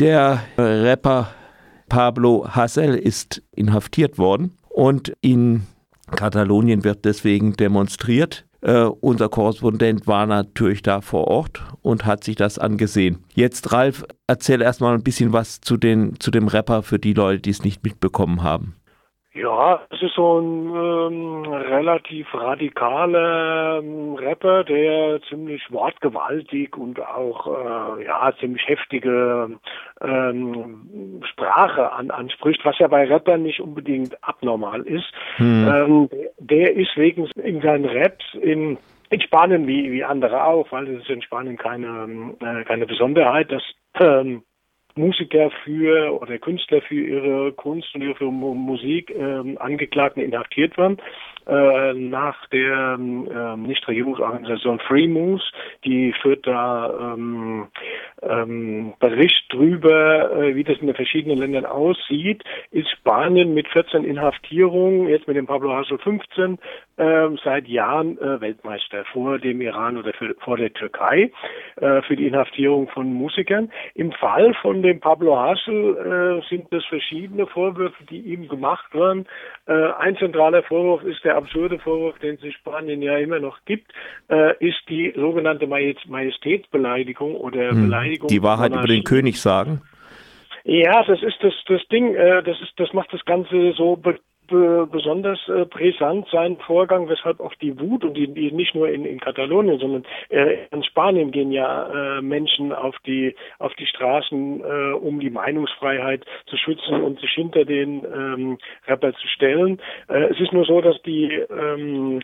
Der Rapper Pablo Hassel ist inhaftiert worden und in Katalonien wird deswegen demonstriert. Uh, unser Korrespondent war natürlich da vor Ort und hat sich das angesehen. Jetzt, Ralf, erzähl erstmal ein bisschen was zu, den, zu dem Rapper für die Leute, die es nicht mitbekommen haben. Ja, es ist so ein ähm, relativ radikaler ähm, Rapper, der ziemlich wortgewaltig und auch äh, ja ziemlich heftige ähm, Sprache an, anspricht, was ja bei Rappern nicht unbedingt abnormal ist. Hm. Ähm, der ist wegen in seinen Raps in in Spanien wie wie andere auch, weil es ist in Spanien keine äh, keine Besonderheit, dass ähm, Musiker für oder Künstler für ihre Kunst und ihre Musik ähm, Angeklagten inhaftiert waren. Äh, nach der ähm, Nichtregierungsorganisation Free Moves, die führt da ähm, ähm, Bericht drüber, äh, wie das in den verschiedenen Ländern aussieht, ist Spanien mit 14 Inhaftierungen, jetzt mit dem Pablo Hassel 15, äh, seit Jahren äh, Weltmeister vor dem Iran oder für, vor der Türkei äh, für die Inhaftierung von Musikern. Im Fall von dem Pablo Hassel äh, sind das verschiedene Vorwürfe, die ihm gemacht werden. Ein zentraler Vorwurf ist der absurde Vorwurf, den es in Spanien ja immer noch gibt, äh, ist die sogenannte Majestätsbeleidigung oder hm. Beleidigung. Die Wahrheit über den König sagen? Ja, das ist das, das Ding, äh, das ist, das macht das Ganze so be be besonders äh, brisant sein Vorgang, weshalb auch die Wut und die, die nicht nur in, in Katalonien, sondern äh, in Spanien gehen ja äh, Menschen auf die auf die Straßen, äh, um die Meinungsfreiheit zu schützen und sich hinter den ähm, Rapper zu stellen. Äh, es ist nur so, dass die ähm,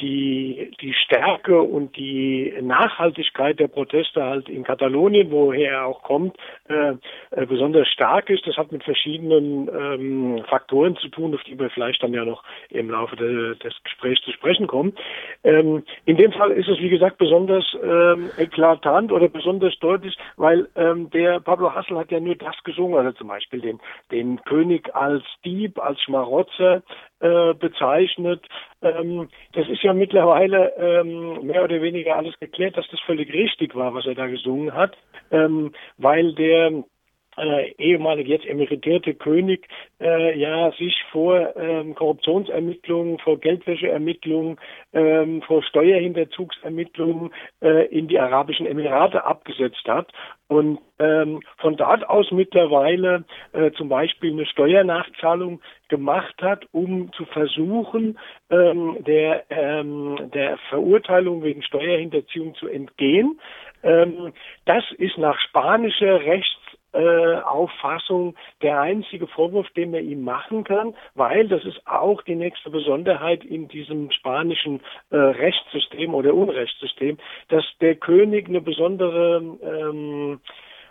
die, die Stärke und die Nachhaltigkeit der Proteste halt in Katalonien, woher er auch kommt, äh, äh, besonders stark ist. Das hat mit verschiedenen ähm, Faktoren zu tun, auf die wir vielleicht dann ja noch im Laufe de, des Gesprächs zu sprechen kommen. Ähm, in dem Fall ist es, wie gesagt, besonders ähm, eklatant oder besonders deutlich, weil ähm, der Pablo Hassel hat ja nur das gesungen, also zum Beispiel den, den König als Dieb, als Schmarotzer, äh, bezeichnet. Ähm, das ist ja mittlerweile ähm, mehr oder weniger alles geklärt, dass das völlig richtig war, was er da gesungen hat, ähm, weil der äh, ehemalige jetzt emeritierte König äh, ja sich vor ähm, Korruptionsermittlungen, vor Geldwäscheermittlungen, ähm, vor Steuerhinterzugsermittlungen äh, in die Arabischen Emirate abgesetzt hat und ähm, von dort aus mittlerweile äh, zum Beispiel eine Steuernachzahlung gemacht hat, um zu versuchen, ähm, der, ähm, der Verurteilung wegen Steuerhinterziehung zu entgehen. Ähm, das ist nach spanischer Rechts äh, Auffassung der einzige Vorwurf, den man ihm machen kann, weil das ist auch die nächste Besonderheit in diesem spanischen äh, Rechtssystem oder Unrechtssystem, dass der König eine besondere ähm,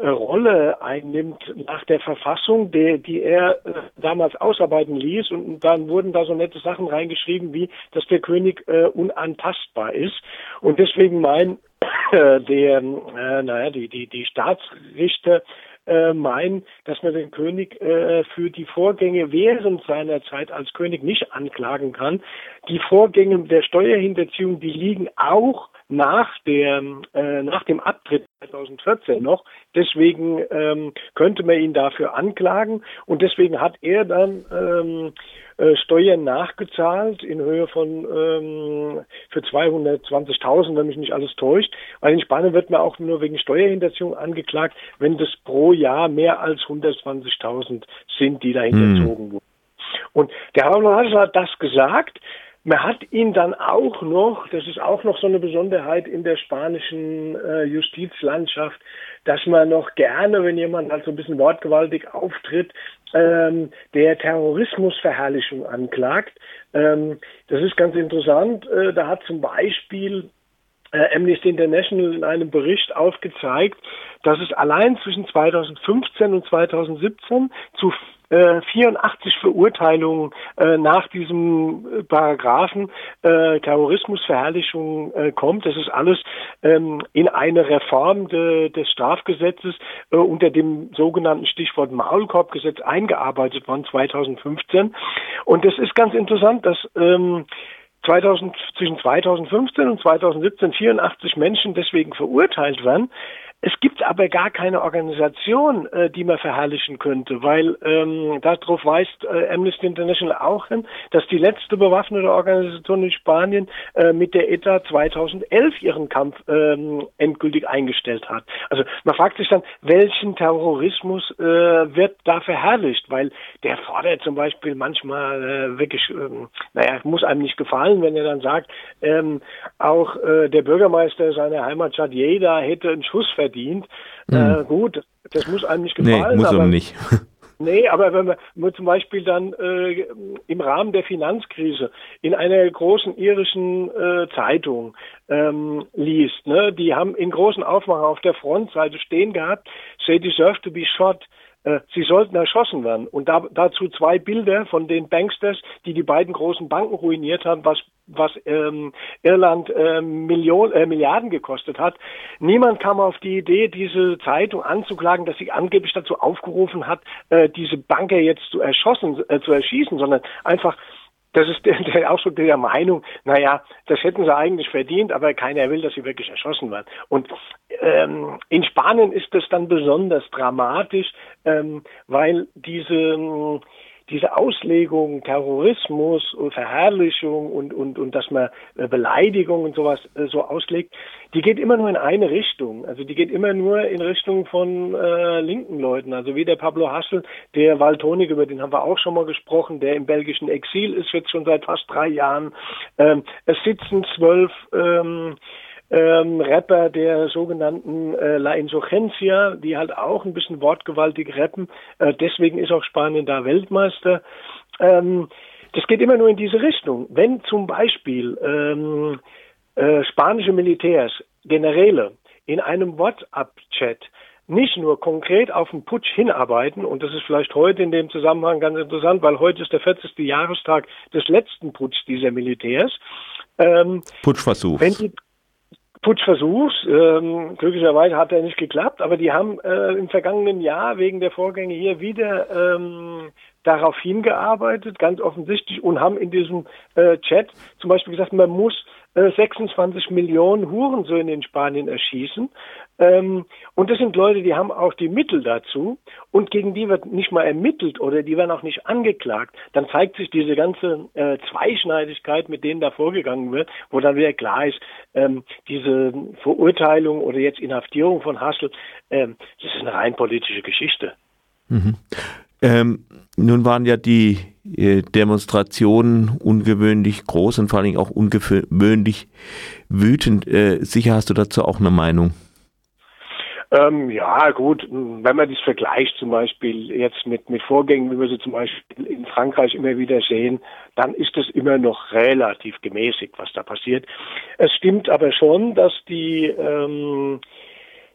äh, Rolle einnimmt nach der Verfassung, der, die er äh, damals ausarbeiten ließ. Und dann wurden da so nette Sachen reingeschrieben, wie, dass der König äh, unantastbar ist. Und deswegen meinen äh, der, äh, naja, die, die, die Staatsrichter äh, meinen, dass man den König äh, für die Vorgänge während seiner Zeit als König nicht anklagen kann. Die Vorgänge der Steuerhinterziehung, die liegen auch nach der äh, nach dem Abtritt 2014 noch. Deswegen ähm, könnte man ihn dafür anklagen und deswegen hat er dann ähm, äh, Steuern nachgezahlt in Höhe von ähm, für 220.000, wenn mich nicht alles täuscht. Weil in Spanien wird man auch nur wegen Steuerhinterziehung angeklagt, wenn das pro Jahr mehr als 120.000 sind, die da hinterzogen hm. wurden. Und der Herr hat das gesagt. Man hat ihn dann auch noch, das ist auch noch so eine Besonderheit in der spanischen äh, Justizlandschaft, dass man noch gerne, wenn jemand halt so ein bisschen wortgewaltig auftritt, ähm, der Terrorismusverherrlichung anklagt. Ähm, das ist ganz interessant. Äh, da hat zum Beispiel äh, Amnesty International in einem Bericht aufgezeigt, dass es allein zwischen 2015 und 2017 zu 84 äh, Verurteilungen äh, nach diesem äh, Paragraphen äh, Terrorismusverherrlichung äh, kommt. Das ist alles ähm, in eine Reform de, des Strafgesetzes äh, unter dem sogenannten Stichwort Maulkorbgesetz eingearbeitet worden 2015. Und das ist ganz interessant, dass ähm, 2000, zwischen 2015 und 2017 84 Menschen deswegen verurteilt werden. Es gibt aber gar keine Organisation, äh, die man verherrlichen könnte, weil ähm, darauf weist äh, Amnesty International auch hin, dass die letzte bewaffnete Organisation in Spanien äh, mit der ETA 2011 ihren Kampf ähm, endgültig eingestellt hat. Also man fragt sich dann, welchen Terrorismus äh, wird da verherrlicht, weil der fordert zum Beispiel manchmal äh, wirklich, ähm, naja, muss einem nicht gefallen, wenn er dann sagt, ähm, auch äh, der Bürgermeister seiner Heimatstadt Jeda hätte einen Schuss verdient verdient. Mhm. Äh, gut, das muss einem nicht gefallen. Nee, muss aber, nicht. Nee, aber wenn man zum Beispiel dann äh, im Rahmen der Finanzkrise in einer großen irischen äh, Zeitung ähm, liest, ne, die haben in großen Aufmachen auf der Frontseite stehen gehabt, they deserve to be shot. Äh, sie sollten erschossen werden. Und da, dazu zwei Bilder von den Banksters, die die beiden großen Banken ruiniert haben, was, was ähm, Irland äh, Million, äh, Milliarden gekostet hat. Niemand kam auf die Idee, diese Zeitung anzuklagen, dass sie angeblich dazu aufgerufen hat, äh, diese Banker jetzt zu erschossen, äh, zu erschießen, sondern einfach das ist der, der Ausdruck der Meinung, naja, das hätten sie eigentlich verdient, aber keiner will, dass sie wirklich erschossen werden. Und ähm, in Spanien ist das dann besonders dramatisch, ähm, weil diese diese Auslegung Terrorismus und Verherrlichung und, und, und dass man äh, Beleidigung und sowas äh, so auslegt, die geht immer nur in eine Richtung. Also die geht immer nur in Richtung von äh, linken Leuten. Also wie der Pablo Hassel, der Waltonik, über den haben wir auch schon mal gesprochen, der im belgischen Exil ist jetzt schon seit fast drei Jahren. Ähm, es sitzen zwölf ähm, ähm, Rapper der sogenannten äh, La Insurgencia, die halt auch ein bisschen wortgewaltig rappen. Äh, deswegen ist auch Spanien da Weltmeister. Ähm, das geht immer nur in diese Richtung. Wenn zum Beispiel ähm, äh, spanische Militärs, Generäle, in einem WhatsApp-Chat nicht nur konkret auf den Putsch hinarbeiten, und das ist vielleicht heute in dem Zusammenhang ganz interessant, weil heute ist der 40. Jahrestag des letzten Putsch dieser Militärs. Ähm, Putschversuch. Wenn die, Putschversuchs. Ähm, glücklicherweise hat er nicht geklappt, aber die haben äh, im vergangenen Jahr wegen der Vorgänge hier wieder ähm, darauf hingearbeitet, ganz offensichtlich, und haben in diesem äh, Chat zum Beispiel gesagt, man muss 26 äh, Millionen Hurensöhne in Spanien erschießen. Ähm, und das sind Leute, die haben auch die Mittel dazu und gegen die wird nicht mal ermittelt oder die werden auch nicht angeklagt. Dann zeigt sich diese ganze äh, Zweischneidigkeit, mit denen da vorgegangen wird, wo dann wieder klar ist, ähm, diese Verurteilung oder jetzt Inhaftierung von Hassel, ähm, das ist eine rein politische Geschichte. Ähm, nun waren ja die äh, Demonstrationen ungewöhnlich groß und vor allen Dingen auch ungewöhnlich wütend. Äh, sicher hast du dazu auch eine Meinung. Ähm, ja, gut, wenn man das vergleicht zum Beispiel jetzt mit, mit Vorgängen, wie wir sie zum Beispiel in Frankreich immer wieder sehen, dann ist es immer noch relativ gemäßigt, was da passiert. Es stimmt aber schon, dass die ähm,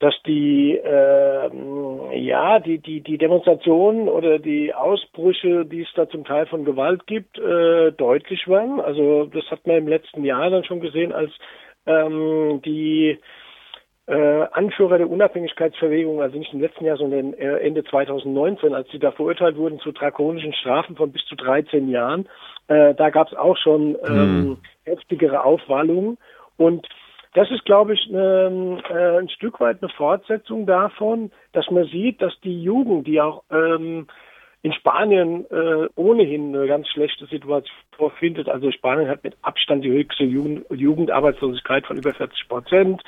dass die äh, ja die die die Demonstrationen oder die Ausbrüche, die es da zum Teil von Gewalt gibt, äh, deutlich waren. Also das hat man im letzten Jahr dann schon gesehen, als ähm, die äh, Anführer der Unabhängigkeitsverbewegung, also nicht im letzten Jahr, sondern äh, Ende 2019, als sie da verurteilt wurden zu drakonischen Strafen von bis zu 13 Jahren, äh, da gab es auch schon ähm, hm. heftigere Aufwallungen und das ist, glaube ich, eine, äh, ein Stück weit eine Fortsetzung davon, dass man sieht, dass die Jugend, die auch ähm, in Spanien äh, ohnehin eine ganz schlechte Situation vorfindet. Also Spanien hat mit Abstand die höchste Jugend, Jugendarbeitslosigkeit von über 40 Prozent.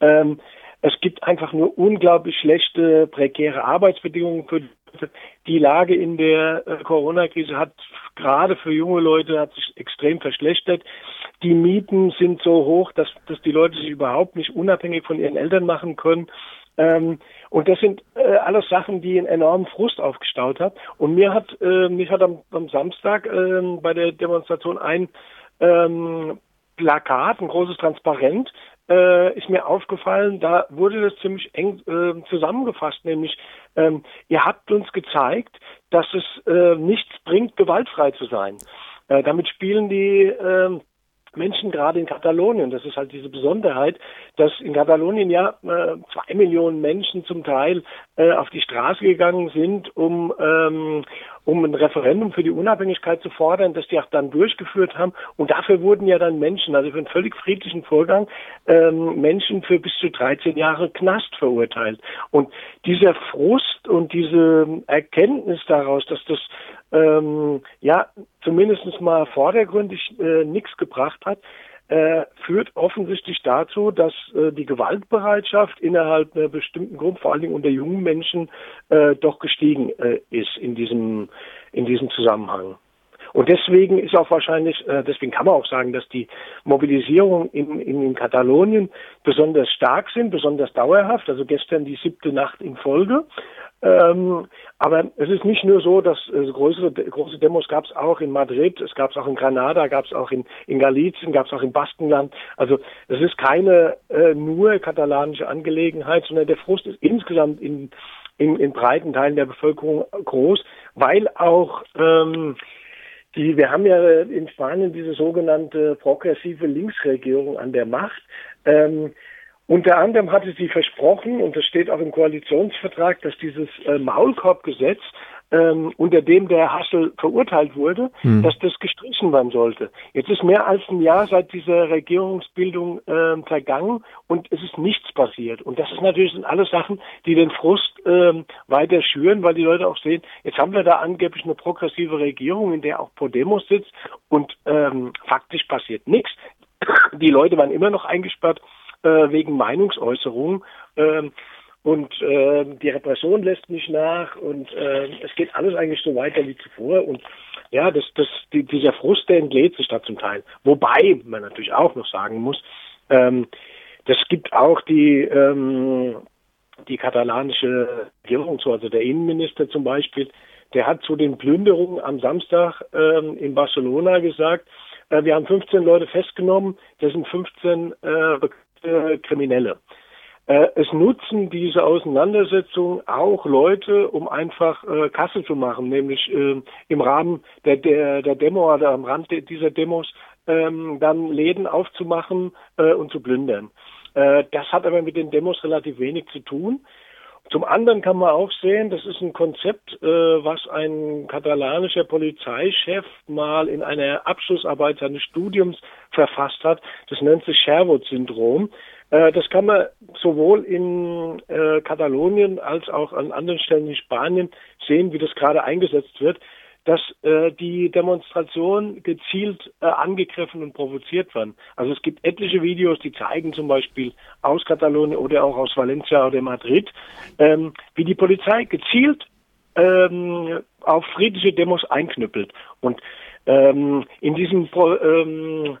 Ähm, es gibt einfach nur unglaublich schlechte, prekäre Arbeitsbedingungen für die Lage in der äh, Corona-Krise hat gerade für junge Leute hat sich extrem verschlechtert. Die Mieten sind so hoch, dass, dass die Leute sich überhaupt nicht unabhängig von ihren Eltern machen können. Ähm, und das sind äh, alles Sachen, die einen enormen Frust aufgestaut haben. Und mir hat, äh, mich hat am, am Samstag äh, bei der Demonstration ein ähm, Plakat, ein großes Transparent, äh, ist mir aufgefallen, da wurde das ziemlich eng äh, zusammengefasst, nämlich ähm, ihr habt uns gezeigt, dass es äh, nichts bringt, gewaltfrei zu sein. Äh, damit spielen die äh, Menschen gerade in Katalonien. Das ist halt diese Besonderheit, dass in Katalonien ja äh, zwei Millionen Menschen zum Teil äh, auf die Straße gegangen sind, um ähm, um ein Referendum für die Unabhängigkeit zu fordern, das die auch dann durchgeführt haben. Und dafür wurden ja dann Menschen, also für einen völlig friedlichen Vorgang, ähm, Menschen für bis zu 13 Jahre Knast verurteilt. Und dieser Frust und diese Erkenntnis daraus, dass das ähm, ja zumindest mal vordergründig äh, nichts gebracht hat, äh, führt offensichtlich dazu, dass äh, die Gewaltbereitschaft innerhalb einer bestimmten Gruppe, vor allen Dingen unter jungen Menschen, äh, doch gestiegen äh, ist in diesem, in diesem Zusammenhang. Und deswegen ist auch wahrscheinlich, äh, deswegen kann man auch sagen, dass die Mobilisierung in, in Katalonien besonders stark sind, besonders dauerhaft. Also gestern die siebte Nacht in Folge. Ähm, aber es ist nicht nur so, dass äh, größere, große Demos gab es auch in Madrid, es gab es auch in Granada, gab es auch in, in Galicien, gab es auch im Baskenland. Also es ist keine äh, nur katalanische Angelegenheit, sondern der Frust ist insgesamt in, in, in breiten Teilen der Bevölkerung groß, weil auch ähm, die, wir haben ja in Spanien diese sogenannte progressive Linksregierung an der Macht. Ähm, unter anderem hatte sie versprochen, und das steht auch im Koalitionsvertrag, dass dieses äh, Maulkorbgesetz, ähm, unter dem der Hassel verurteilt wurde, hm. dass das gestrichen werden sollte. Jetzt ist mehr als ein Jahr seit dieser Regierungsbildung äh, vergangen und es ist nichts passiert. Und das ist natürlich sind alles Sachen, die den Frust ähm, weiter schüren, weil die Leute auch sehen, jetzt haben wir da angeblich eine progressive Regierung, in der auch Podemos sitzt und ähm, faktisch passiert nichts. Die Leute waren immer noch eingesperrt äh, wegen Meinungsäußerung. Ähm, und äh, die Repression lässt nicht nach und äh, es geht alles eigentlich so weiter wie zuvor. Und ja, das, das, die, dieser Frust, der entlädt sich da zum Teil. Wobei man natürlich auch noch sagen muss, ähm, das gibt auch die, ähm, die katalanische Regierung zu, also der Innenminister zum Beispiel, der hat zu den Plünderungen am Samstag ähm, in Barcelona gesagt, äh, wir haben 15 Leute festgenommen, das sind 15 äh, äh, Kriminelle. Äh, es nutzen diese Auseinandersetzungen auch Leute, um einfach äh, Kasse zu machen, nämlich äh, im Rahmen der, der, der Demo oder am Rand dieser Demos ähm, dann Läden aufzumachen äh, und zu plündern. Äh, das hat aber mit den Demos relativ wenig zu tun. Zum anderen kann man auch sehen, das ist ein Konzept, äh, was ein katalanischer Polizeichef mal in einer Abschlussarbeit seines Studiums verfasst hat. Das nennt sich Sherwood-Syndrom. Äh, das kann man sowohl in äh, Katalonien als auch an anderen Stellen in Spanien sehen, wie das gerade eingesetzt wird dass äh, die Demonstration gezielt äh, angegriffen und provoziert werden. Also es gibt etliche Videos, die zeigen zum Beispiel aus Katalonien oder auch aus Valencia oder Madrid, ähm, wie die Polizei gezielt ähm, auf friedliche Demos einknüppelt. Und ähm, in diesem ähm,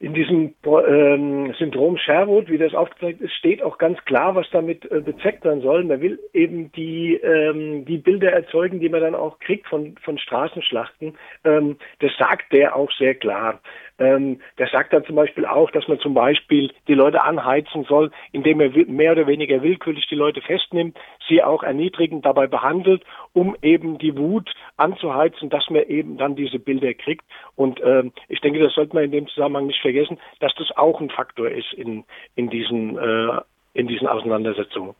in diesem ähm, Syndrom Sherwood, wie das aufgezeigt ist, steht auch ganz klar, was damit äh, bezweckt werden soll. Man will eben die, ähm, die Bilder erzeugen, die man dann auch kriegt von, von Straßenschlachten. Ähm, das sagt der auch sehr klar. Ähm, der sagt dann zum Beispiel auch, dass man zum Beispiel die Leute anheizen soll, indem er mehr oder weniger willkürlich die Leute festnimmt, sie auch erniedrigend dabei behandelt, um eben die Wut anzuheizen, dass man eben dann diese Bilder kriegt. Und ähm, ich denke, das sollte man in dem Zusammenhang nicht vergessen, dass das auch ein Faktor ist in, in, diesen, äh, in diesen Auseinandersetzungen.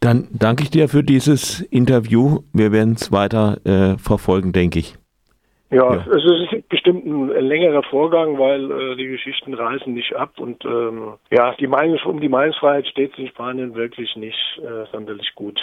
Dann danke ich dir für dieses Interview. Wir werden es weiter äh, verfolgen, denke ich. Ja, ja, es ist bestimmt ein längerer Vorgang, weil äh, die Geschichten reißen nicht ab und ähm, ja, die Meinungs um die Meinungsfreiheit steht es in Spanien wirklich nicht äh, sonderlich gut.